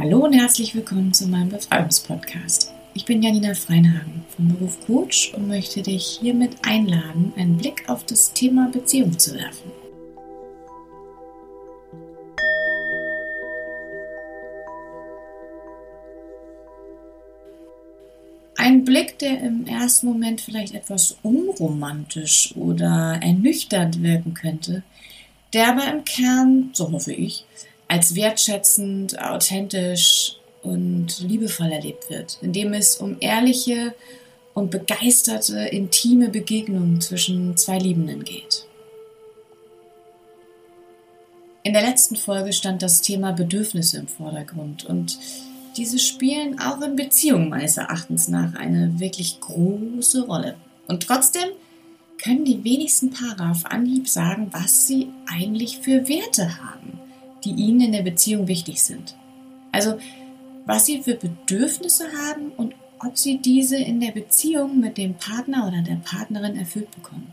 Hallo und herzlich willkommen zu meinem Befreiungspodcast. Ich bin Janina Freinhagen vom Beruf Coach und möchte dich hiermit einladen, einen Blick auf das Thema Beziehung zu werfen. Ein Blick, der im ersten Moment vielleicht etwas unromantisch oder ernüchternd wirken könnte, der aber im Kern, so hoffe ich, als wertschätzend, authentisch und liebevoll erlebt wird, indem es um ehrliche und begeisterte, intime Begegnungen zwischen zwei Liebenden geht. In der letzten Folge stand das Thema Bedürfnisse im Vordergrund und diese spielen auch in Beziehungen meines Erachtens nach eine wirklich große Rolle. Und trotzdem können die wenigsten Paare auf Anhieb sagen, was sie eigentlich für Werte haben die ihnen in der Beziehung wichtig sind. Also was sie für Bedürfnisse haben und ob sie diese in der Beziehung mit dem Partner oder der Partnerin erfüllt bekommen.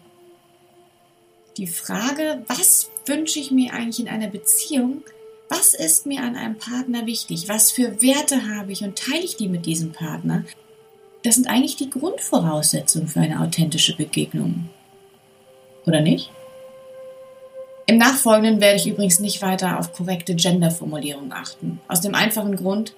Die Frage, was wünsche ich mir eigentlich in einer Beziehung, was ist mir an einem Partner wichtig, was für Werte habe ich und teile ich die mit diesem Partner, das sind eigentlich die Grundvoraussetzungen für eine authentische Begegnung. Oder nicht? Im Nachfolgenden werde ich übrigens nicht weiter auf korrekte Genderformulierungen achten. Aus dem einfachen Grund,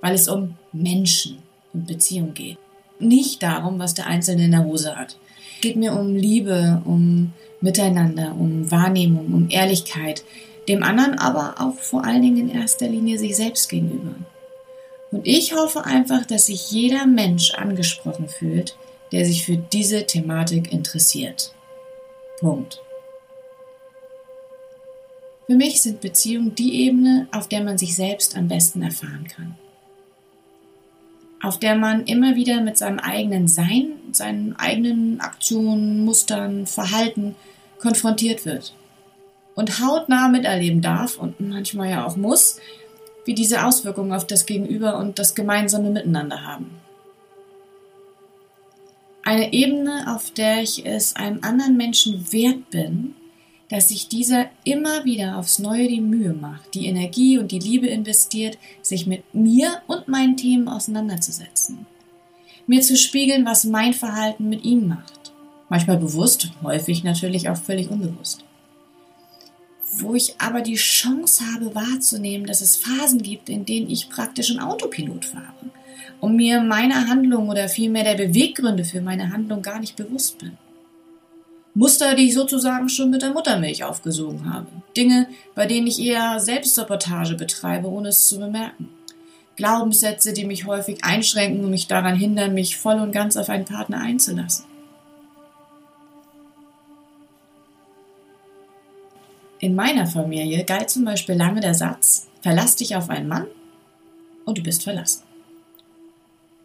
weil es um Menschen und Beziehung geht. Nicht darum, was der Einzelne in der Hose hat. Es geht mir um Liebe, um Miteinander, um Wahrnehmung, um Ehrlichkeit, dem anderen aber auch vor allen Dingen in erster Linie sich selbst gegenüber. Und ich hoffe einfach, dass sich jeder Mensch angesprochen fühlt, der sich für diese Thematik interessiert. Punkt. Für mich sind Beziehungen die Ebene, auf der man sich selbst am besten erfahren kann. Auf der man immer wieder mit seinem eigenen Sein, seinen eigenen Aktionen, Mustern, Verhalten konfrontiert wird. Und hautnah miterleben darf und manchmal ja auch muss, wie diese Auswirkungen auf das Gegenüber und das gemeinsame Miteinander haben. Eine Ebene, auf der ich es einem anderen Menschen wert bin, dass sich dieser immer wieder aufs Neue die Mühe macht, die Energie und die Liebe investiert, sich mit mir und meinen Themen auseinanderzusetzen. Mir zu spiegeln, was mein Verhalten mit ihm macht. Manchmal bewusst, häufig natürlich auch völlig unbewusst. Wo ich aber die Chance habe wahrzunehmen, dass es Phasen gibt, in denen ich praktisch ein Autopilot fahre und mir meiner Handlung oder vielmehr der Beweggründe für meine Handlung gar nicht bewusst bin. Muster, die ich sozusagen schon mit der Muttermilch aufgesogen habe. Dinge, bei denen ich eher Selbstsabotage betreibe, ohne es zu bemerken. Glaubenssätze, die mich häufig einschränken und mich daran hindern, mich voll und ganz auf einen Partner einzulassen. In meiner Familie galt zum Beispiel lange der Satz, verlass dich auf einen Mann und du bist verlassen.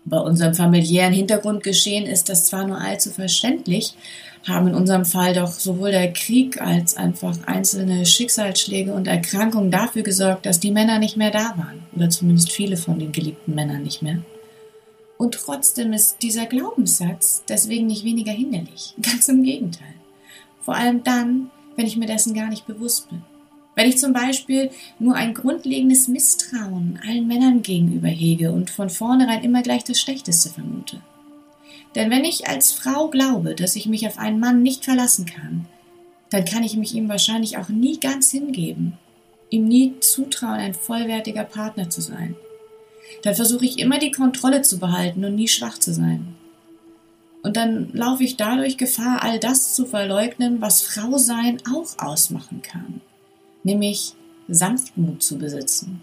Bei unserem familiären Hintergrundgeschehen ist das zwar nur allzu verständlich, haben in unserem Fall doch sowohl der Krieg als einfach einzelne Schicksalsschläge und Erkrankungen dafür gesorgt, dass die Männer nicht mehr da waren, oder zumindest viele von den geliebten Männern nicht mehr. Und trotzdem ist dieser Glaubenssatz deswegen nicht weniger hinderlich, ganz im Gegenteil. Vor allem dann, wenn ich mir dessen gar nicht bewusst bin. Wenn ich zum Beispiel nur ein grundlegendes Misstrauen allen Männern gegenüber hege und von vornherein immer gleich das Schlechteste vermute. Denn wenn ich als Frau glaube, dass ich mich auf einen Mann nicht verlassen kann, dann kann ich mich ihm wahrscheinlich auch nie ganz hingeben, ihm nie zutrauen, ein vollwertiger Partner zu sein. Dann versuche ich immer die Kontrolle zu behalten und nie schwach zu sein. Und dann laufe ich dadurch Gefahr, all das zu verleugnen, was Frau sein auch ausmachen kann nämlich Sanftmut zu besitzen,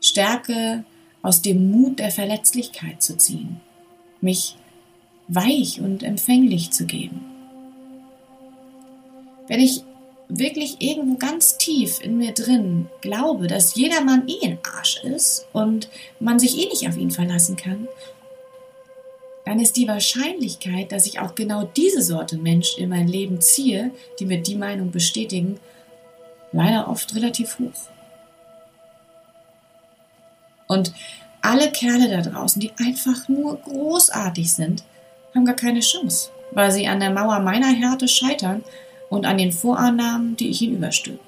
Stärke aus dem Mut der Verletzlichkeit zu ziehen, mich weich und empfänglich zu geben. Wenn ich wirklich irgendwo ganz tief in mir drin glaube, dass jeder Mann eh ein Arsch ist und man sich eh nicht auf ihn verlassen kann, dann ist die Wahrscheinlichkeit, dass ich auch genau diese Sorte Mensch in mein Leben ziehe, die mir die Meinung bestätigen, leider oft relativ hoch. Und alle Kerle da draußen, die einfach nur großartig sind, haben gar keine Chance, weil sie an der Mauer meiner Härte scheitern und an den Vorannahmen, die ich ihnen überstülpe.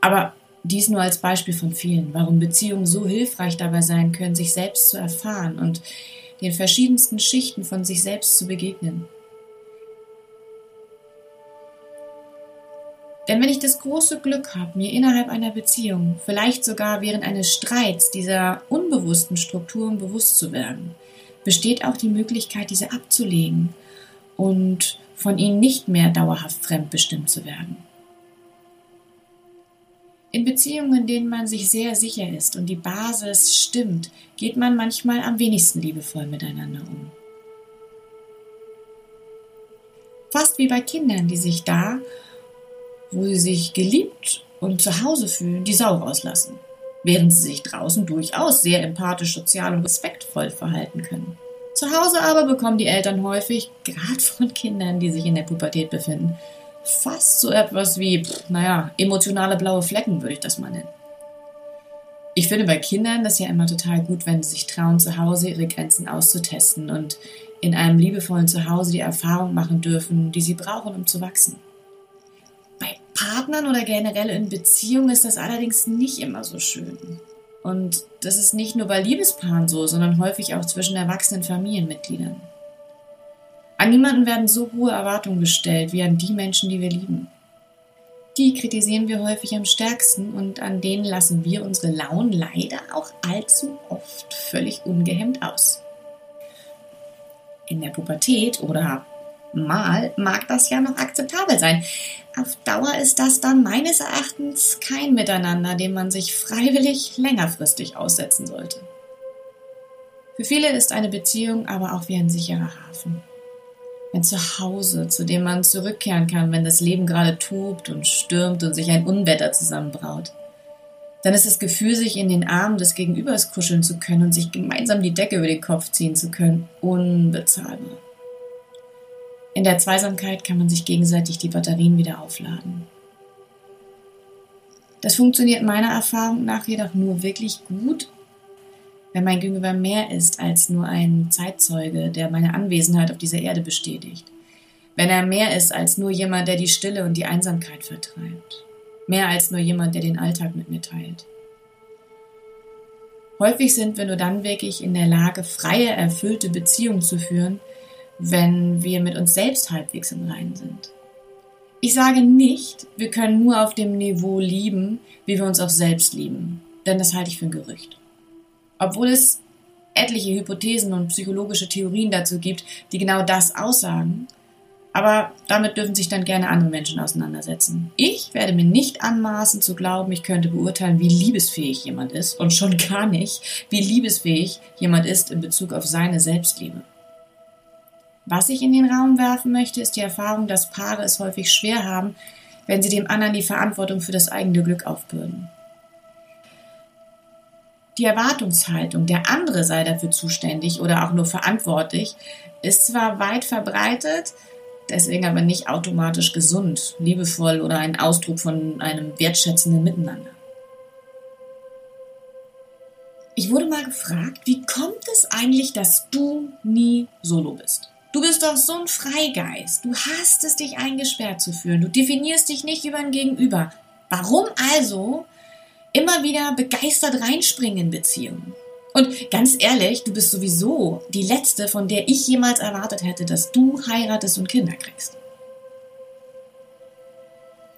Aber Dies nur als Beispiel von vielen, warum Beziehungen so hilfreich dabei sein können, sich selbst zu erfahren und den verschiedensten Schichten von sich selbst zu begegnen. Denn wenn ich das große Glück habe, mir innerhalb einer Beziehung, vielleicht sogar während eines Streits dieser unbewussten Strukturen bewusst zu werden, besteht auch die Möglichkeit, diese abzulegen und von ihnen nicht mehr dauerhaft fremdbestimmt zu werden. In Beziehungen, in denen man sich sehr sicher ist und die Basis stimmt, geht man manchmal am wenigsten liebevoll miteinander um. Fast wie bei Kindern, die sich da, wo sie sich geliebt und zu Hause fühlen, die Sau rauslassen, während sie sich draußen durchaus sehr empathisch, sozial und respektvoll verhalten können. Zu Hause aber bekommen die Eltern häufig, gerade von Kindern, die sich in der Pubertät befinden, fast so etwas wie, naja, emotionale blaue Flecken würde ich das mal nennen. Ich finde bei Kindern das ja immer total gut, wenn sie sich trauen, zu Hause ihre Grenzen auszutesten und in einem liebevollen Zuhause die Erfahrung machen dürfen, die sie brauchen, um zu wachsen. Bei Partnern oder generell in Beziehungen ist das allerdings nicht immer so schön. Und das ist nicht nur bei Liebespaaren so, sondern häufig auch zwischen erwachsenen Familienmitgliedern. An niemanden werden so hohe Erwartungen gestellt wie an die Menschen, die wir lieben. Die kritisieren wir häufig am stärksten und an denen lassen wir unsere Launen leider auch allzu oft völlig ungehemmt aus. In der Pubertät oder mal mag das ja noch akzeptabel sein. Auf Dauer ist das dann meines Erachtens kein Miteinander, dem man sich freiwillig längerfristig aussetzen sollte. Für viele ist eine Beziehung aber auch wie ein sicherer Hafen ein Zuhause, zu dem man zurückkehren kann, wenn das Leben gerade tobt und stürmt und sich ein Unwetter zusammenbraut. Dann ist das Gefühl, sich in den Armen des Gegenübers kuscheln zu können und sich gemeinsam die Decke über den Kopf ziehen zu können, unbezahlbar. In der Zweisamkeit kann man sich gegenseitig die Batterien wieder aufladen. Das funktioniert meiner Erfahrung nach jedoch nur wirklich gut, wenn mein Gegenüber mehr ist als nur ein Zeitzeuge, der meine Anwesenheit auf dieser Erde bestätigt. Wenn er mehr ist als nur jemand, der die Stille und die Einsamkeit vertreibt. Mehr als nur jemand, der den Alltag mit mir teilt. Häufig sind wir nur dann wirklich in der Lage, freie, erfüllte Beziehungen zu führen, wenn wir mit uns selbst halbwegs im Reinen sind. Ich sage nicht, wir können nur auf dem Niveau lieben, wie wir uns auch selbst lieben, denn das halte ich für ein Gerücht. Obwohl es etliche Hypothesen und psychologische Theorien dazu gibt, die genau das aussagen. Aber damit dürfen sich dann gerne andere Menschen auseinandersetzen. Ich werde mir nicht anmaßen zu glauben, ich könnte beurteilen, wie liebesfähig jemand ist und schon gar nicht, wie liebesfähig jemand ist in Bezug auf seine Selbstliebe. Was ich in den Raum werfen möchte, ist die Erfahrung, dass Paare es häufig schwer haben, wenn sie dem anderen die Verantwortung für das eigene Glück aufbürden. Die Erwartungshaltung, der andere sei dafür zuständig oder auch nur verantwortlich, ist zwar weit verbreitet, deswegen aber nicht automatisch gesund, liebevoll oder ein Ausdruck von einem wertschätzenden Miteinander. Ich wurde mal gefragt, wie kommt es eigentlich, dass du nie solo bist? Du bist doch so ein Freigeist. Du hast es, dich eingesperrt zu fühlen. Du definierst dich nicht über ein Gegenüber. Warum also immer wieder begeistert reinspringen in Beziehungen. Und ganz ehrlich, du bist sowieso die letzte, von der ich jemals erwartet hätte, dass du heiratest und Kinder kriegst.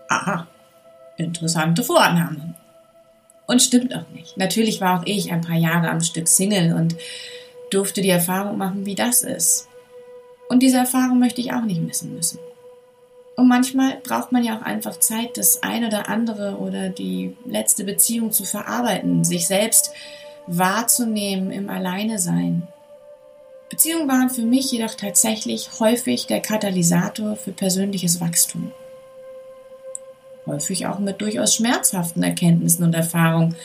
Aha, interessante Vorannahme. Und stimmt auch nicht. Natürlich war auch ich ein paar Jahre am Stück Single und durfte die Erfahrung machen, wie das ist. Und diese Erfahrung möchte ich auch nicht missen müssen. Und manchmal braucht man ja auch einfach Zeit, das eine oder andere oder die letzte Beziehung zu verarbeiten, sich selbst wahrzunehmen im Alleinesein. Beziehungen waren für mich jedoch tatsächlich häufig der Katalysator für persönliches Wachstum. Häufig auch mit durchaus schmerzhaften Erkenntnissen und Erfahrungen.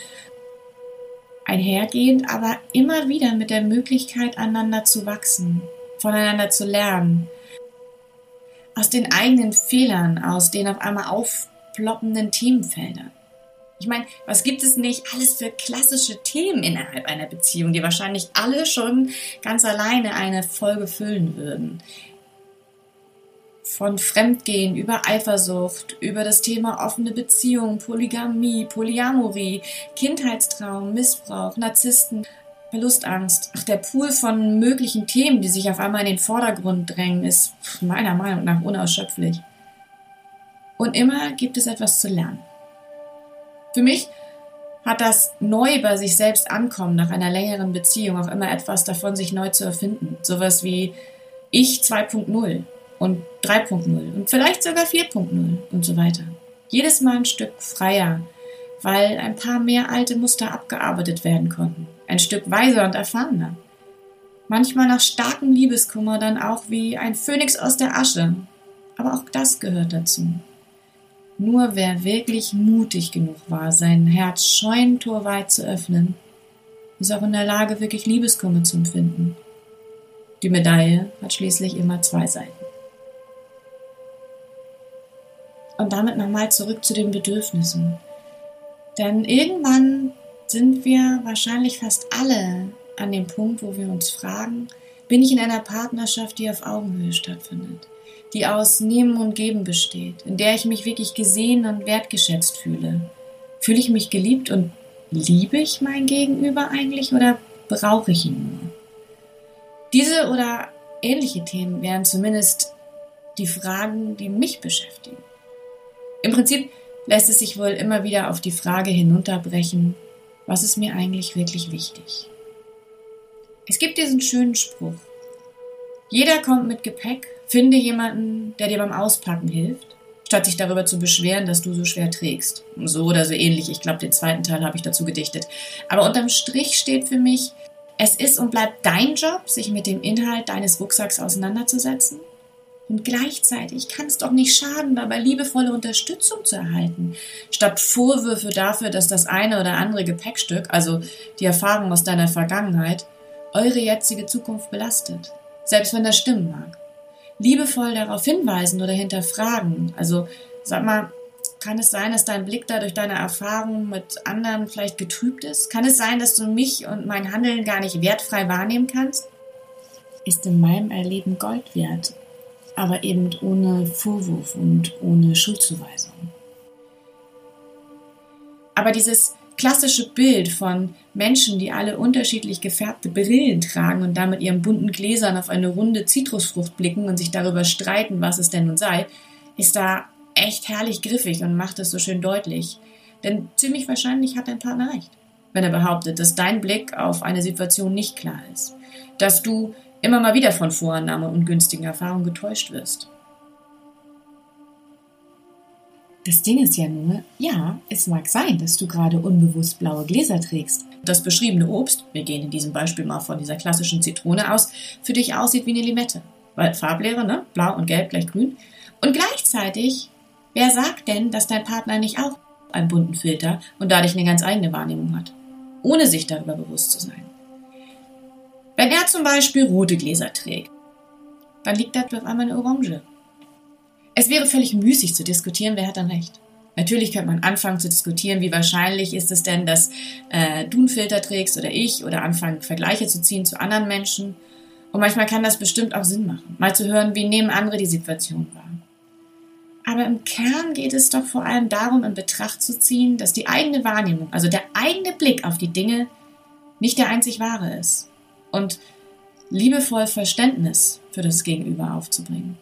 Einhergehend aber immer wieder mit der Möglichkeit, einander zu wachsen, voneinander zu lernen, aus den eigenen Fehlern, aus den auf einmal aufploppenden Themenfeldern. Ich meine, was gibt es nicht alles für klassische Themen innerhalb einer Beziehung, die wahrscheinlich alle schon ganz alleine eine Folge füllen würden? von Fremdgehen über Eifersucht, über das Thema offene Beziehung, Polygamie, Polyamorie, Kindheitstraum, Missbrauch, Narzissten, Verlustangst. Ach, der Pool von möglichen Themen, die sich auf einmal in den Vordergrund drängen, ist meiner Meinung nach unausschöpflich. Und immer gibt es etwas zu lernen. Für mich hat das neu bei sich selbst ankommen nach einer längeren Beziehung auch immer etwas davon, sich neu zu erfinden. Sowas wie ich 2.0 und 3.0 und vielleicht sogar 4.0 und so weiter. Jedes Mal ein Stück freier, weil ein paar mehr alte Muster abgearbeitet werden konnten. Ein Stück weiser und erfahrener. Manchmal nach starkem Liebeskummer dann auch wie ein Phönix aus der Asche. Aber auch das gehört dazu. Nur wer wirklich mutig genug war, sein Herz scheunentorweit zu öffnen, ist auch in der Lage, wirklich Liebeskummer zu empfinden. Die Medaille hat schließlich immer zwei Seiten. Und damit nochmal zurück zu den Bedürfnissen. Denn irgendwann sind wir wahrscheinlich fast alle an dem Punkt, wo wir uns fragen, bin ich in einer Partnerschaft, die auf Augenhöhe stattfindet, die aus Nehmen und Geben besteht, in der ich mich wirklich gesehen und wertgeschätzt fühle? Fühle ich mich geliebt und liebe ich mein Gegenüber eigentlich oder brauche ich ihn nur? Diese oder ähnliche Themen wären zumindest die Fragen, die mich beschäftigen. Im Prinzip lässt es sich wohl immer wieder auf die Frage hinunterbrechen, was ist mir eigentlich wirklich wichtig? Es gibt diesen schönen Spruch. Jeder kommt mit Gepäck, finde jemanden, der dir beim Auspacken hilft, statt sich darüber zu beschweren, dass du so schwer trägst. So oder so ähnlich. Ich glaube, den zweiten Teil habe ich dazu gedichtet. Aber unterm Strich steht für mich, es ist und bleibt dein Job, sich mit dem Inhalt deines Rucksacks auseinanderzusetzen und gleichzeitig kann es doch nicht schaden, dabei liebevolle Unterstützung zu erhalten, statt Vorwürfe dafür, dass das eine oder andere Gepäckstück, also die Erfahrung aus deiner Vergangenheit, eure jetzige Zukunft belastet, selbst wenn das stimmen mag. Liebevoll darauf hinweisen oder hinterfragen, also sag mal, kann es sein, dass dein Blick da durch deine Erfahrungen mit anderen vielleicht getrübt ist? Kann es sein, dass du mich und mein Handeln gar nicht wertfrei wahrnehmen kannst? Ist in meinem Erleben Gold wert aber eben ohne Vorwurf und ohne Schuldzuweisung. Aber dieses klassische Bild von Menschen, die alle unterschiedlich gefärbte Brillen tragen und damit ihren bunten Gläsern auf eine runde Zitrusfrucht blicken und sich darüber streiten, was es denn nun sei, ist da echt herrlich griffig und macht es so schön deutlich. Denn ziemlich wahrscheinlich hat dein Partner recht, wenn er behauptet, dass dein Blick auf eine Situation nicht klar ist, dass du immer mal wieder von Vorannahme und günstigen Erfahrungen getäuscht wirst. Das Ding ist ja nur, ja, es mag sein, dass du gerade unbewusst blaue Gläser trägst. Das beschriebene Obst, wir gehen in diesem Beispiel mal von dieser klassischen Zitrone aus, für dich aussieht wie eine Limette. Weil Farblehre, ne? Blau und Gelb gleich grün. Und gleichzeitig, wer sagt denn, dass dein Partner nicht auch einen bunten Filter und dadurch eine ganz eigene Wahrnehmung hat? Ohne sich darüber bewusst zu sein. Wenn er zum Beispiel rote Gläser trägt, dann liegt da auf einmal eine Orange. Es wäre völlig müßig zu diskutieren, wer hat dann recht. Natürlich könnte man anfangen zu diskutieren, wie wahrscheinlich ist es denn, dass äh, du einen Filter trägst oder ich oder anfangen Vergleiche zu ziehen zu anderen Menschen. Und manchmal kann das bestimmt auch Sinn machen, mal zu hören, wie nehmen andere die Situation wahr. Aber im Kern geht es doch vor allem darum, in Betracht zu ziehen, dass die eigene Wahrnehmung, also der eigene Blick auf die Dinge, nicht der einzig wahre ist und liebevoll Verständnis für das Gegenüber aufzubringen.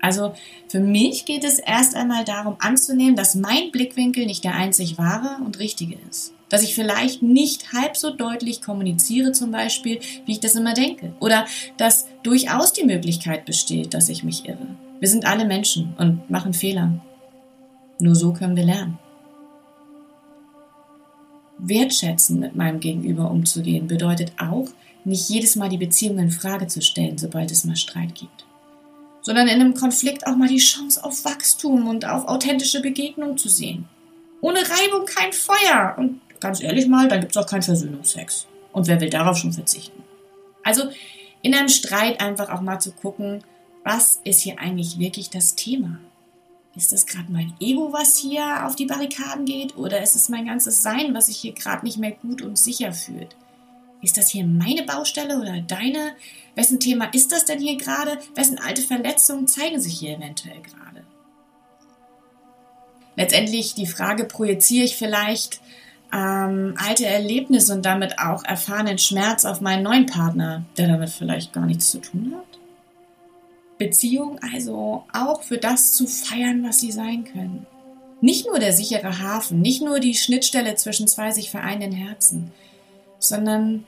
Also für mich geht es erst einmal darum anzunehmen, dass mein Blickwinkel nicht der einzig wahre und richtige ist. Dass ich vielleicht nicht halb so deutlich kommuniziere zum Beispiel, wie ich das immer denke. Oder dass durchaus die Möglichkeit besteht, dass ich mich irre. Wir sind alle Menschen und machen Fehler. Nur so können wir lernen wertschätzen mit meinem Gegenüber umzugehen, bedeutet auch, nicht jedes Mal die Beziehung in Frage zu stellen, sobald es mal Streit gibt. Sondern in einem Konflikt auch mal die Chance auf Wachstum und auf authentische Begegnung zu sehen. Ohne Reibung kein Feuer. Und ganz ehrlich mal, dann gibt es auch keinen Versöhnungsex. Und wer will darauf schon verzichten? Also in einem Streit einfach auch mal zu gucken, was ist hier eigentlich wirklich das Thema? Ist das gerade mein Ego, was hier auf die Barrikaden geht, oder ist es mein ganzes Sein, was sich hier gerade nicht mehr gut und sicher fühlt? Ist das hier meine Baustelle oder deine? Wessen Thema ist das denn hier gerade? Wessen alte Verletzungen zeigen sich hier eventuell gerade? Letztendlich die Frage, projiziere ich vielleicht ähm, alte Erlebnisse und damit auch erfahrenen Schmerz auf meinen neuen Partner, der damit vielleicht gar nichts zu tun hat? Beziehung also auch für das zu feiern, was sie sein können. Nicht nur der sichere Hafen, nicht nur die Schnittstelle zwischen zwei sich vereinenden Herzen, sondern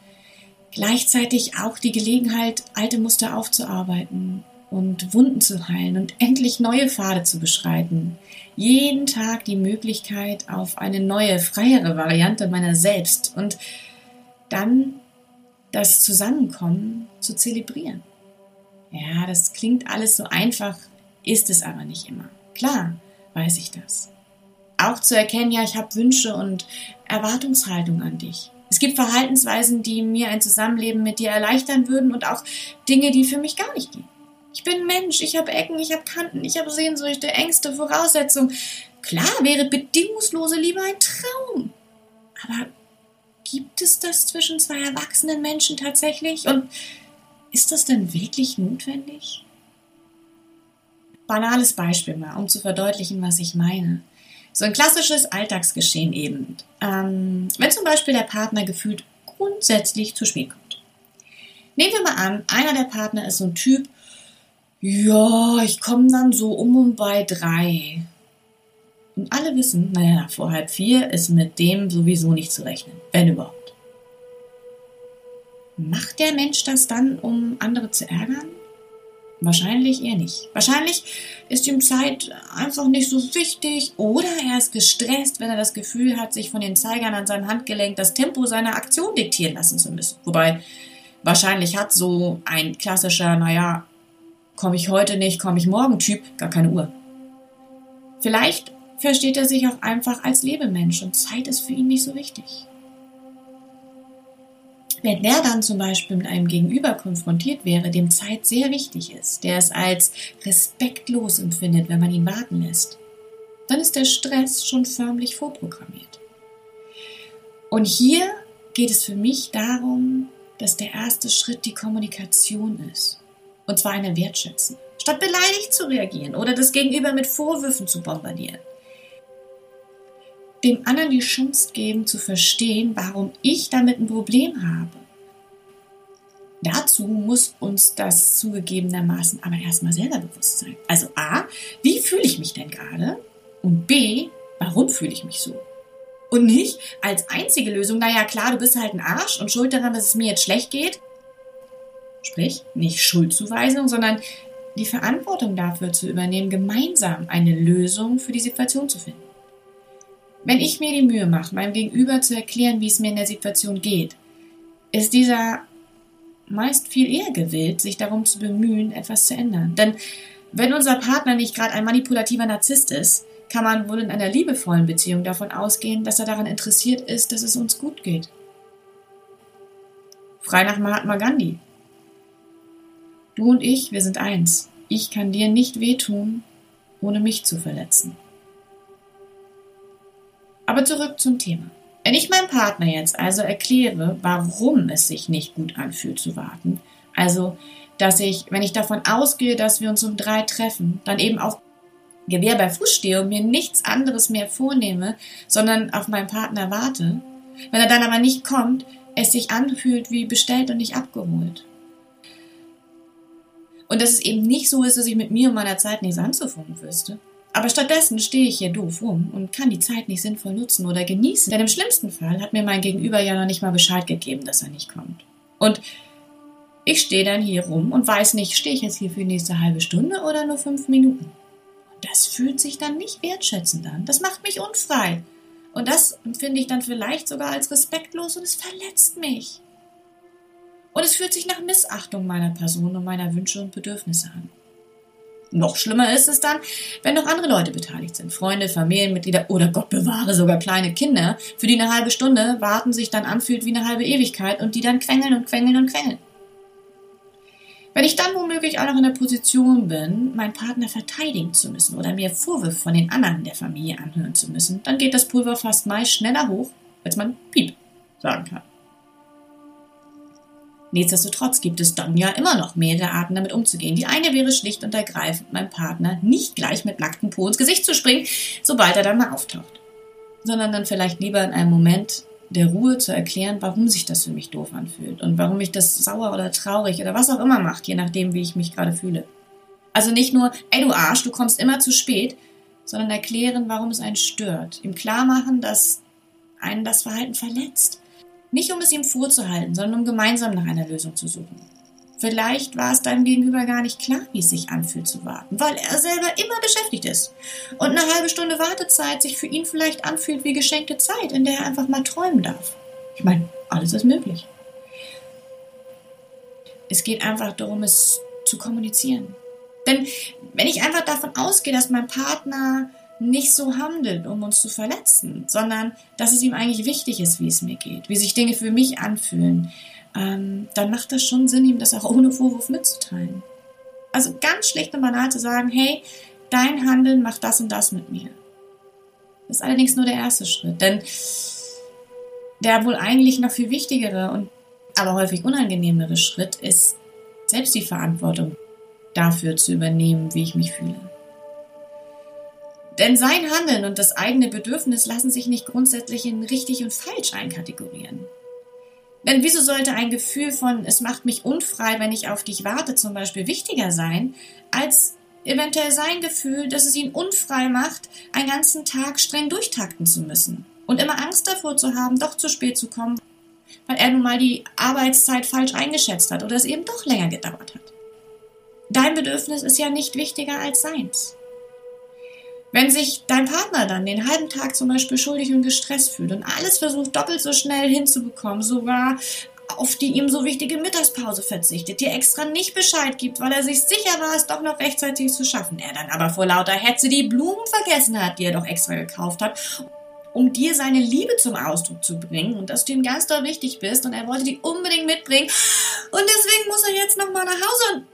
gleichzeitig auch die Gelegenheit, alte Muster aufzuarbeiten und Wunden zu heilen und endlich neue Pfade zu beschreiten. Jeden Tag die Möglichkeit auf eine neue, freiere Variante meiner selbst und dann das Zusammenkommen zu zelebrieren. Ja, das klingt alles so einfach, ist es aber nicht immer. Klar, weiß ich das. Auch zu erkennen, ja, ich habe Wünsche und Erwartungshaltung an dich. Es gibt Verhaltensweisen, die mir ein Zusammenleben mit dir erleichtern würden und auch Dinge, die für mich gar nicht gehen. Ich bin Mensch, ich habe Ecken, ich habe Kanten, ich habe Sehnsüchte, Ängste, Voraussetzungen. Klar wäre bedingungslose Liebe ein Traum. Aber gibt es das zwischen zwei erwachsenen Menschen tatsächlich? Und ist das denn wirklich notwendig? Banales Beispiel mal, um zu verdeutlichen, was ich meine. So ein klassisches Alltagsgeschehen eben. Ähm, wenn zum Beispiel der Partner gefühlt grundsätzlich zu spät kommt. Nehmen wir mal an, einer der Partner ist so ein Typ, ja, ich komme dann so um und bei drei. Und alle wissen, naja, vor halb vier ist mit dem sowieso nicht zu rechnen, wenn überhaupt. Macht der Mensch das dann, um andere zu ärgern? Wahrscheinlich eher nicht. Wahrscheinlich ist ihm Zeit einfach nicht so wichtig oder er ist gestresst, wenn er das Gefühl hat, sich von den Zeigern an seinem Handgelenk das Tempo seiner Aktion diktieren lassen zu müssen. Wobei, wahrscheinlich hat so ein klassischer, naja, komme ich heute nicht, komme ich morgen Typ gar keine Uhr. Vielleicht versteht er sich auch einfach als Lebemensch und Zeit ist für ihn nicht so wichtig. Wenn der dann zum Beispiel mit einem Gegenüber konfrontiert wäre, dem Zeit sehr wichtig ist, der es als respektlos empfindet, wenn man ihn warten lässt, dann ist der Stress schon förmlich vorprogrammiert. Und hier geht es für mich darum, dass der erste Schritt die Kommunikation ist. Und zwar eine Wertschätzen. Statt beleidigt zu reagieren oder das Gegenüber mit Vorwürfen zu bombardieren dem anderen die Chance geben zu verstehen, warum ich damit ein Problem habe. Dazu muss uns das zugegebenermaßen aber erstmal selber bewusst sein. Also A, wie fühle ich mich denn gerade? Und B, warum fühle ich mich so? Und nicht als einzige Lösung, naja klar, du bist halt ein Arsch und schuld daran, dass es mir jetzt schlecht geht. Sprich, nicht Schuldzuweisung, sondern die Verantwortung dafür zu übernehmen, gemeinsam eine Lösung für die Situation zu finden. Wenn ich mir die Mühe mache, meinem Gegenüber zu erklären, wie es mir in der Situation geht, ist dieser meist viel eher gewillt, sich darum zu bemühen, etwas zu ändern. Denn wenn unser Partner nicht gerade ein manipulativer Narzisst ist, kann man wohl in einer liebevollen Beziehung davon ausgehen, dass er daran interessiert ist, dass es uns gut geht. Frei nach Mahatma Gandhi. Du und ich, wir sind eins. Ich kann dir nicht wehtun, ohne mich zu verletzen. Aber zurück zum Thema. Wenn ich meinem Partner jetzt also erkläre, warum es sich nicht gut anfühlt zu warten, also dass ich, wenn ich davon ausgehe, dass wir uns um drei treffen, dann eben auch Gewehr bei Fuß stehe und mir nichts anderes mehr vornehme, sondern auf meinen Partner warte, wenn er dann aber nicht kommt, es sich anfühlt wie bestellt und nicht abgeholt. Und dass es eben nicht so ist, dass ich mit mir und meiner Zeit nichts anzufangen wüsste, aber stattdessen stehe ich hier doof rum und kann die Zeit nicht sinnvoll nutzen oder genießen. Denn im schlimmsten Fall hat mir mein Gegenüber ja noch nicht mal Bescheid gegeben, dass er nicht kommt. Und ich stehe dann hier rum und weiß nicht, stehe ich jetzt hier für die nächste halbe Stunde oder nur fünf Minuten. Das fühlt sich dann nicht wertschätzend an. Das macht mich unfrei. Und das empfinde ich dann vielleicht sogar als respektlos und es verletzt mich. Und es fühlt sich nach Missachtung meiner Person und meiner Wünsche und Bedürfnisse an. Noch schlimmer ist es dann, wenn noch andere Leute beteiligt sind. Freunde, Familienmitglieder oder Gott bewahre sogar kleine Kinder, für die eine halbe Stunde warten sich dann anfühlt wie eine halbe Ewigkeit und die dann quengeln und quengeln und quengeln. Wenn ich dann womöglich auch noch in der Position bin, meinen Partner verteidigen zu müssen oder mir Vorwürfe von den anderen der Familie anhören zu müssen, dann geht das Pulver fast meist schneller hoch, als man Piep sagen kann. Nichtsdestotrotz gibt es dann ja immer noch mehrere Arten, damit umzugehen. Die eine wäre schlicht und ergreifend, meinem Partner nicht gleich mit nacktem Po ins Gesicht zu springen, sobald er dann mal auftaucht. Sondern dann vielleicht lieber in einem Moment der Ruhe zu erklären, warum sich das für mich doof anfühlt und warum mich das sauer oder traurig oder was auch immer macht, je nachdem, wie ich mich gerade fühle. Also nicht nur, ey du Arsch, du kommst immer zu spät, sondern erklären, warum es einen stört. Ihm klar machen, dass einen das Verhalten verletzt. Nicht um es ihm vorzuhalten, sondern um gemeinsam nach einer Lösung zu suchen. Vielleicht war es deinem Gegenüber gar nicht klar, wie es sich anfühlt zu warten, weil er selber immer beschäftigt ist. Und eine halbe Stunde Wartezeit sich für ihn vielleicht anfühlt wie geschenkte Zeit, in der er einfach mal träumen darf. Ich meine, alles ist möglich. Es geht einfach darum, es zu kommunizieren. Denn wenn ich einfach davon ausgehe, dass mein Partner nicht so handelt, um uns zu verletzen, sondern dass es ihm eigentlich wichtig ist, wie es mir geht, wie sich Dinge für mich anfühlen, ähm, dann macht das schon Sinn, ihm das auch ohne Vorwurf mitzuteilen. Also ganz schlicht und banal zu sagen, hey, dein Handeln macht das und das mit mir. Das ist allerdings nur der erste Schritt, denn der wohl eigentlich noch viel wichtigere und aber häufig unangenehmere Schritt ist, selbst die Verantwortung dafür zu übernehmen, wie ich mich fühle. Denn sein Handeln und das eigene Bedürfnis lassen sich nicht grundsätzlich in richtig und falsch einkategorieren. Denn wieso sollte ein Gefühl von, es macht mich unfrei, wenn ich auf dich warte, zum Beispiel wichtiger sein, als eventuell sein Gefühl, dass es ihn unfrei macht, einen ganzen Tag streng durchtakten zu müssen und immer Angst davor zu haben, doch zu spät zu kommen, weil er nun mal die Arbeitszeit falsch eingeschätzt hat oder es eben doch länger gedauert hat. Dein Bedürfnis ist ja nicht wichtiger als seins. Wenn sich dein Partner dann den halben Tag zum Beispiel schuldig und gestresst fühlt und alles versucht doppelt so schnell hinzubekommen, sogar auf die ihm so wichtige Mittagspause verzichtet, dir extra nicht Bescheid gibt, weil er sich sicher war, es doch noch rechtzeitig zu schaffen, er dann aber vor lauter Hetze die Blumen vergessen hat, die er doch extra gekauft hat, um dir seine Liebe zum Ausdruck zu bringen und dass du ihm ganz doll wichtig bist und er wollte die unbedingt mitbringen und deswegen muss er jetzt nochmal nach Hause und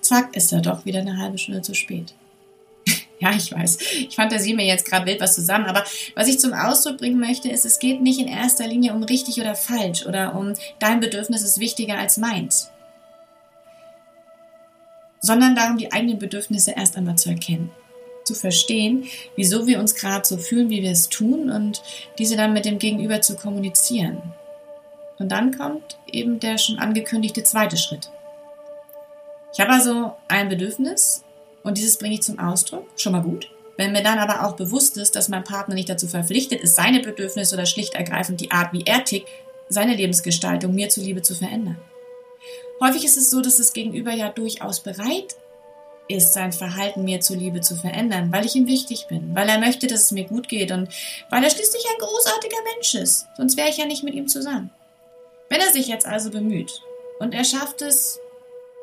zack, ist er doch wieder eine halbe Stunde zu spät. Ja, ich weiß, ich fantasiere mir jetzt gerade wild was zusammen, aber was ich zum Ausdruck bringen möchte, ist, es geht nicht in erster Linie um richtig oder falsch oder um dein Bedürfnis ist wichtiger als meins, sondern darum, die eigenen Bedürfnisse erst einmal zu erkennen zu verstehen, wieso wir uns gerade so fühlen, wie wir es tun und diese dann mit dem Gegenüber zu kommunizieren. Und dann kommt eben der schon angekündigte zweite Schritt. Ich habe also ein Bedürfnis und dieses bringe ich zum Ausdruck, schon mal gut. Wenn mir dann aber auch bewusst ist, dass mein Partner nicht dazu verpflichtet ist, seine Bedürfnisse oder schlicht ergreifend die Art, wie er tickt, seine Lebensgestaltung mir zuliebe zu verändern. Häufig ist es so, dass das Gegenüber ja durchaus bereit ist, sein Verhalten mir zuliebe zu verändern, weil ich ihm wichtig bin, weil er möchte, dass es mir gut geht und weil er schließlich ein großartiger Mensch ist. Sonst wäre ich ja nicht mit ihm zusammen. Wenn er sich jetzt also bemüht und er schafft es,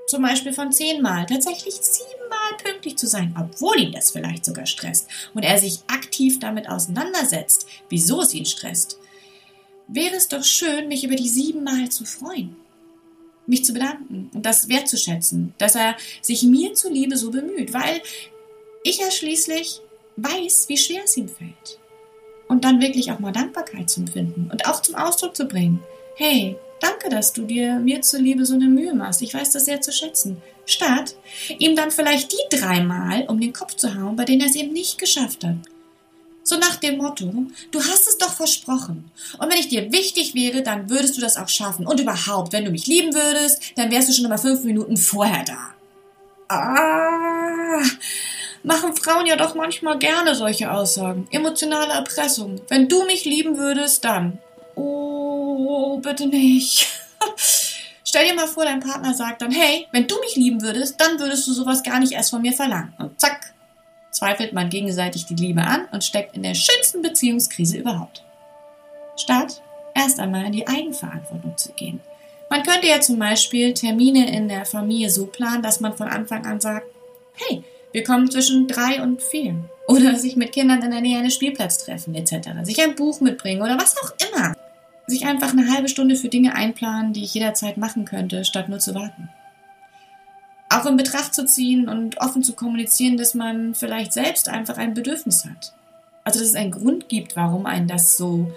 zum Beispiel von zehnmal, tatsächlich siebenmal pünktlich zu sein, obwohl ihn das vielleicht sogar stresst und er sich aktiv damit auseinandersetzt, wieso es ihn stresst, wäre es doch schön, mich über die siebenmal zu freuen, mich zu bedanken und das wertzuschätzen, dass er sich mir zuliebe so bemüht, weil ich ja schließlich weiß, wie schwer es ihm fällt. Und dann wirklich auch mal Dankbarkeit zu empfinden und auch zum Ausdruck zu bringen. Hey, Danke, dass du dir mir zuliebe so eine Mühe machst. Ich weiß das sehr zu schätzen. Statt ihm dann vielleicht die dreimal um den Kopf zu hauen, bei denen er es eben nicht geschafft hat. So nach dem Motto, du hast es doch versprochen. Und wenn ich dir wichtig wäre, dann würdest du das auch schaffen. Und überhaupt, wenn du mich lieben würdest, dann wärst du schon immer fünf Minuten vorher da. Ah, machen Frauen ja doch manchmal gerne solche Aussagen. Emotionale Erpressung. Wenn du mich lieben würdest, dann. Oh, bitte nicht. Stell dir mal vor, dein Partner sagt dann, hey, wenn du mich lieben würdest, dann würdest du sowas gar nicht erst von mir verlangen. Und zack, zweifelt man gegenseitig die Liebe an und steckt in der schönsten Beziehungskrise überhaupt. Statt erst einmal in die Eigenverantwortung zu gehen. Man könnte ja zum Beispiel Termine in der Familie so planen, dass man von Anfang an sagt, hey, wir kommen zwischen drei und vier. Oder sich mit Kindern in der Nähe eines Spielplatz treffen, etc. Sich ein Buch mitbringen oder was auch immer sich einfach eine halbe Stunde für Dinge einplanen, die ich jederzeit machen könnte, statt nur zu warten. Auch in Betracht zu ziehen und offen zu kommunizieren, dass man vielleicht selbst einfach ein Bedürfnis hat. Also dass es einen Grund gibt, warum einen das so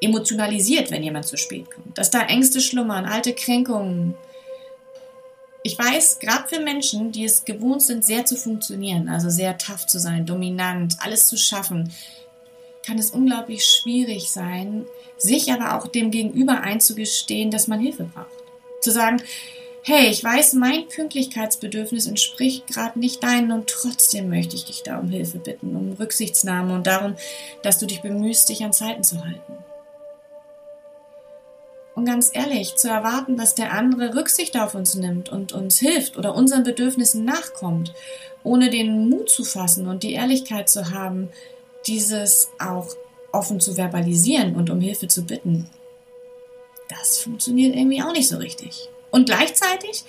emotionalisiert, wenn jemand zu spät kommt, dass da Ängste schlummern, alte Kränkungen. Ich weiß, gerade für Menschen, die es gewohnt sind, sehr zu funktionieren, also sehr tough zu sein, dominant, alles zu schaffen, kann es unglaublich schwierig sein, sich aber auch dem Gegenüber einzugestehen, dass man Hilfe braucht. Zu sagen, hey, ich weiß, mein Pünktlichkeitsbedürfnis entspricht gerade nicht deinen und trotzdem möchte ich dich da um Hilfe bitten, um Rücksichtsnahme und darum, dass du dich bemühst, dich an Zeiten zu halten. Und ganz ehrlich, zu erwarten, dass der andere Rücksicht auf uns nimmt und uns hilft oder unseren Bedürfnissen nachkommt, ohne den Mut zu fassen und die Ehrlichkeit zu haben, dieses auch offen zu verbalisieren und um Hilfe zu bitten, das funktioniert irgendwie auch nicht so richtig. Und gleichzeitig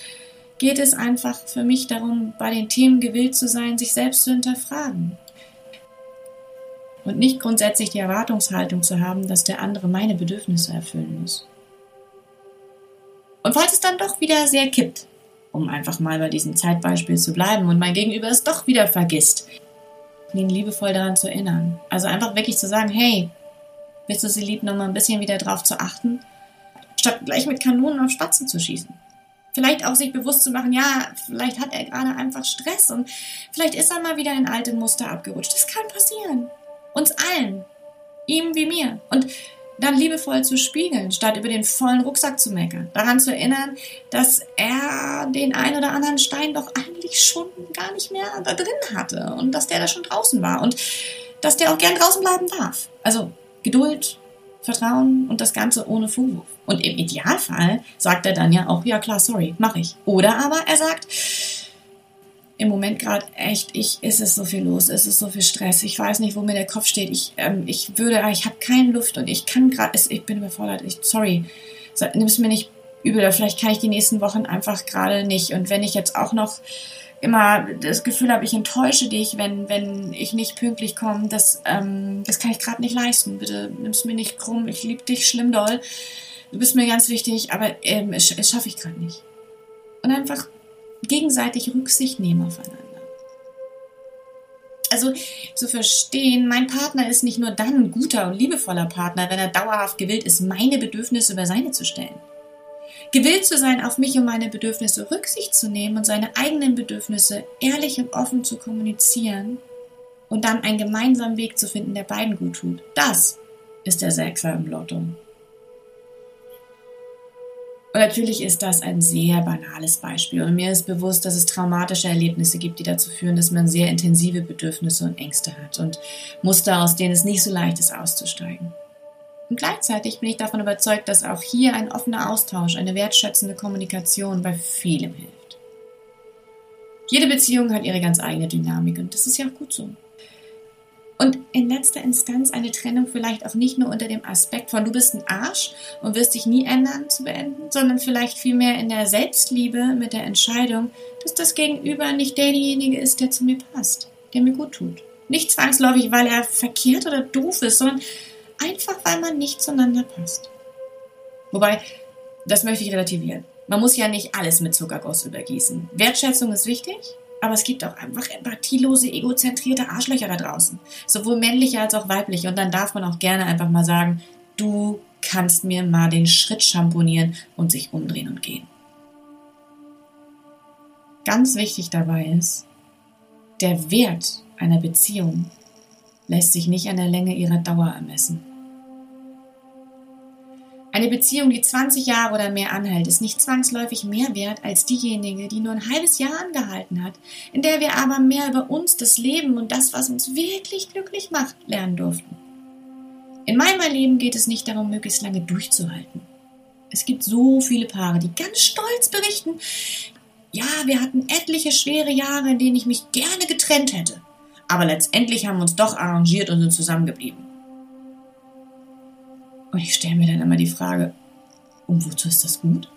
geht es einfach für mich darum, bei den Themen gewillt zu sein, sich selbst zu hinterfragen. Und nicht grundsätzlich die Erwartungshaltung zu haben, dass der andere meine Bedürfnisse erfüllen muss. Und falls es dann doch wieder sehr kippt, um einfach mal bei diesem Zeitbeispiel zu bleiben und mein Gegenüber es doch wieder vergisst, ihn liebevoll daran zu erinnern. Also einfach wirklich zu sagen, hey, bist du sie lieb, nochmal ein bisschen wieder drauf zu achten, statt gleich mit Kanonen auf Spatzen zu schießen. Vielleicht auch sich bewusst zu machen, ja, vielleicht hat er gerade einfach Stress und vielleicht ist er mal wieder in alte Muster abgerutscht. Das kann passieren. Uns allen. Ihm wie mir. Und dann liebevoll zu spiegeln, statt über den vollen Rucksack zu meckern. Daran zu erinnern, dass er den ein oder anderen Stein doch eigentlich schon gar nicht mehr da drin hatte und dass der da schon draußen war und dass der auch gern draußen bleiben darf. Also Geduld, Vertrauen und das Ganze ohne Vorwurf. Und im Idealfall sagt er dann ja auch, ja klar, sorry, mach ich. Oder aber er sagt, im Moment gerade echt, ich, ist es so viel los, ist es so viel Stress, ich weiß nicht, wo mir der Kopf steht, ich, ähm, ich würde, ich habe keine Luft und ich kann gerade, ich bin überfordert, ich, sorry, nimm es mir nicht übel, oder vielleicht kann ich die nächsten Wochen einfach gerade nicht. Und wenn ich jetzt auch noch immer das Gefühl habe, ich enttäusche dich, wenn, wenn ich nicht pünktlich komme, das, ähm, das kann ich gerade nicht leisten, bitte nimm es mir nicht krumm, ich liebe dich schlimm doll, du bist mir ganz wichtig, aber ähm, es, es schaffe ich gerade nicht. Und einfach gegenseitig Rücksicht nehmen aufeinander. Also zu verstehen, mein Partner ist nicht nur dann ein guter und liebevoller Partner, wenn er dauerhaft gewillt ist, meine Bedürfnisse über seine zu stellen. Gewillt zu sein, auf mich und meine Bedürfnisse Rücksicht zu nehmen und seine eigenen Bedürfnisse ehrlich und offen zu kommunizieren und dann einen gemeinsamen Weg zu finden, der beiden gut tut. Das ist der Sechser im Lotto. Und natürlich ist das ein sehr banales Beispiel. Und mir ist bewusst, dass es traumatische Erlebnisse gibt, die dazu führen, dass man sehr intensive Bedürfnisse und Ängste hat und Muster, aus denen es nicht so leicht ist, auszusteigen. Und gleichzeitig bin ich davon überzeugt, dass auch hier ein offener Austausch, eine wertschätzende Kommunikation bei vielem hilft. Jede Beziehung hat ihre ganz eigene Dynamik und das ist ja auch gut so. Und in letzter Instanz eine Trennung vielleicht auch nicht nur unter dem Aspekt von du bist ein Arsch und wirst dich nie ändern zu beenden, sondern vielleicht vielmehr in der Selbstliebe mit der Entscheidung, dass das Gegenüber nicht derjenige ist, der zu mir passt, der mir gut tut. Nicht zwangsläufig, weil er verkehrt oder doof ist, sondern einfach, weil man nicht zueinander passt. Wobei, das möchte ich relativieren. Man muss ja nicht alles mit Zuckerguss übergießen. Wertschätzung ist wichtig, aber es gibt auch einfach empathielose, egozentrierte Arschlöcher da draußen. Sowohl männliche als auch weibliche. Und dann darf man auch gerne einfach mal sagen, du kannst mir mal den Schritt schamponieren und sich umdrehen und gehen. Ganz wichtig dabei ist, der Wert einer Beziehung lässt sich nicht an der Länge ihrer Dauer ermessen. Eine Beziehung, die 20 Jahre oder mehr anhält, ist nicht zwangsläufig mehr wert als diejenige, die nur ein halbes Jahr angehalten hat, in der wir aber mehr über uns, das Leben und das, was uns wirklich glücklich macht, lernen durften. In meinem Leben geht es nicht darum, möglichst lange durchzuhalten. Es gibt so viele Paare, die ganz stolz berichten, ja, wir hatten etliche schwere Jahre, in denen ich mich gerne getrennt hätte. Aber letztendlich haben wir uns doch arrangiert und sind zusammengeblieben. Und ich stelle mir dann immer die Frage, und wozu ist das gut?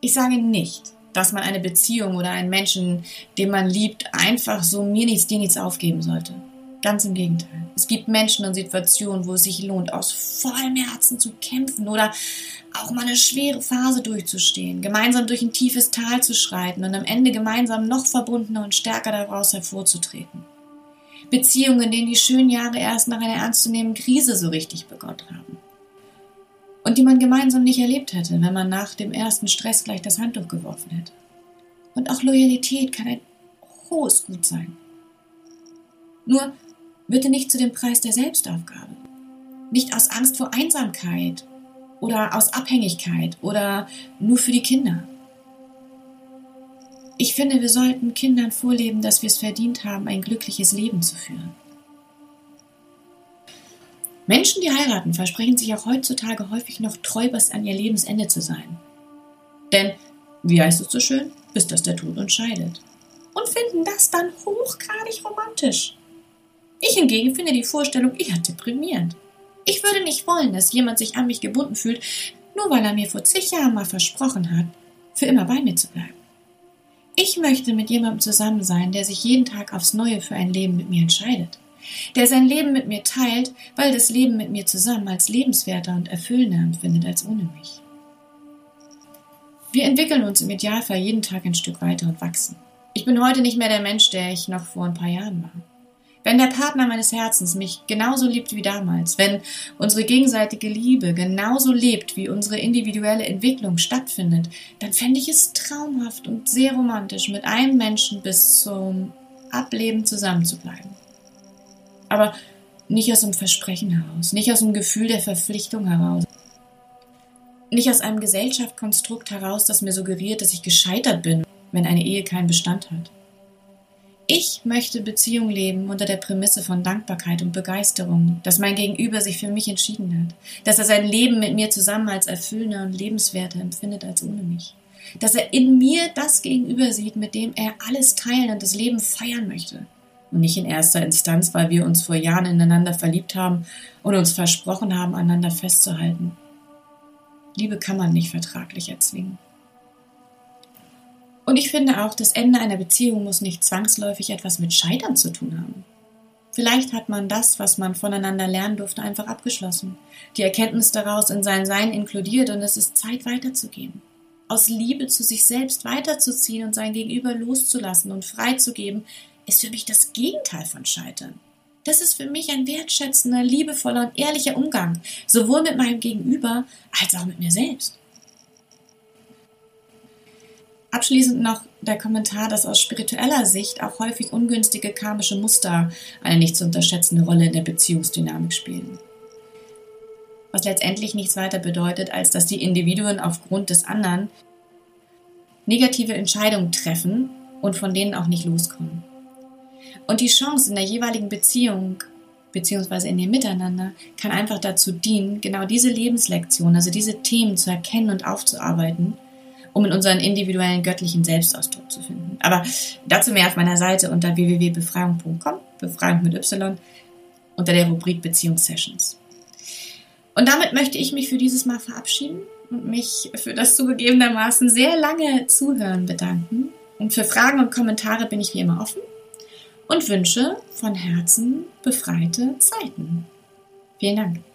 Ich sage nicht, dass man eine Beziehung oder einen Menschen, den man liebt, einfach so mir nichts, dir nichts aufgeben sollte. Ganz im Gegenteil. Es gibt Menschen und Situationen, wo es sich lohnt, aus vollem Herzen zu kämpfen oder auch mal eine schwere Phase durchzustehen, gemeinsam durch ein tiefes Tal zu schreiten und am Ende gemeinsam noch verbundener und stärker daraus hervorzutreten. Beziehungen, in denen die schönen Jahre erst nach einer ernstzunehmenden Krise so richtig begonnen haben. Und die man gemeinsam nicht erlebt hätte, wenn man nach dem ersten Stress gleich das Handtuch geworfen hätte. Und auch Loyalität kann ein hohes Gut sein. Nur bitte nicht zu dem Preis der Selbstaufgabe. Nicht aus Angst vor Einsamkeit oder aus Abhängigkeit oder nur für die Kinder. Ich finde, wir sollten Kindern vorleben, dass wir es verdient haben, ein glückliches Leben zu führen. Menschen, die heiraten, versprechen sich auch heutzutage häufig noch treu bis an ihr Lebensende zu sein. Denn, wie heißt es so schön, bis dass der Tod uns scheidet. Und finden das dann hochgradig romantisch. Ich hingegen finde die Vorstellung eher deprimierend. Ich würde nicht wollen, dass jemand sich an mich gebunden fühlt, nur weil er mir vor zig Jahren mal versprochen hat, für immer bei mir zu bleiben. Ich möchte mit jemandem zusammen sein, der sich jeden Tag aufs Neue für ein Leben mit mir entscheidet. Der sein Leben mit mir teilt, weil das Leben mit mir zusammen als lebenswerter und erfüllender empfindet als ohne mich. Wir entwickeln uns im Idealfall jeden Tag ein Stück weiter und wachsen. Ich bin heute nicht mehr der Mensch, der ich noch vor ein paar Jahren war. Wenn der Partner meines Herzens mich genauso liebt wie damals, wenn unsere gegenseitige Liebe genauso lebt, wie unsere individuelle Entwicklung stattfindet, dann fände ich es traumhaft und sehr romantisch, mit einem Menschen bis zum Ableben zusammenzubleiben. Aber nicht aus einem Versprechen heraus, nicht aus einem Gefühl der Verpflichtung heraus, nicht aus einem Gesellschaftskonstrukt heraus, das mir suggeriert, dass ich gescheitert bin, wenn eine Ehe keinen Bestand hat. Ich möchte Beziehung leben unter der Prämisse von Dankbarkeit und Begeisterung, dass mein Gegenüber sich für mich entschieden hat, dass er sein Leben mit mir zusammen als erfüllender und lebenswerter empfindet als ohne mich, dass er in mir das Gegenüber sieht, mit dem er alles teilen und das Leben feiern möchte. Und nicht in erster Instanz, weil wir uns vor Jahren ineinander verliebt haben und uns versprochen haben, einander festzuhalten. Liebe kann man nicht vertraglich erzwingen. Und ich finde auch, das Ende einer Beziehung muss nicht zwangsläufig etwas mit Scheitern zu tun haben. Vielleicht hat man das, was man voneinander lernen durfte, einfach abgeschlossen. Die Erkenntnis daraus in sein Sein inkludiert und es ist Zeit weiterzugehen. Aus Liebe zu sich selbst weiterzuziehen und sein Gegenüber loszulassen und freizugeben, ist für mich das Gegenteil von Scheitern. Das ist für mich ein wertschätzender, liebevoller und ehrlicher Umgang, sowohl mit meinem Gegenüber als auch mit mir selbst. Abschließend noch der Kommentar, dass aus spiritueller Sicht auch häufig ungünstige karmische Muster eine nicht zu unterschätzende Rolle in der Beziehungsdynamik spielen. Was letztendlich nichts weiter bedeutet, als dass die Individuen aufgrund des anderen negative Entscheidungen treffen und von denen auch nicht loskommen. Und die Chance in der jeweiligen Beziehung beziehungsweise in dem Miteinander kann einfach dazu dienen, genau diese Lebenslektion, also diese Themen zu erkennen und aufzuarbeiten um in unseren individuellen göttlichen Selbstausdruck zu finden. Aber dazu mehr auf meiner Seite unter www.befreiung.com, Befreiung mit Y, unter der Rubrik Beziehungssessions. Und damit möchte ich mich für dieses Mal verabschieden und mich für das zugegebenermaßen sehr lange Zuhören bedanken. Und für Fragen und Kommentare bin ich wie immer offen und wünsche von Herzen befreite Zeiten. Vielen Dank.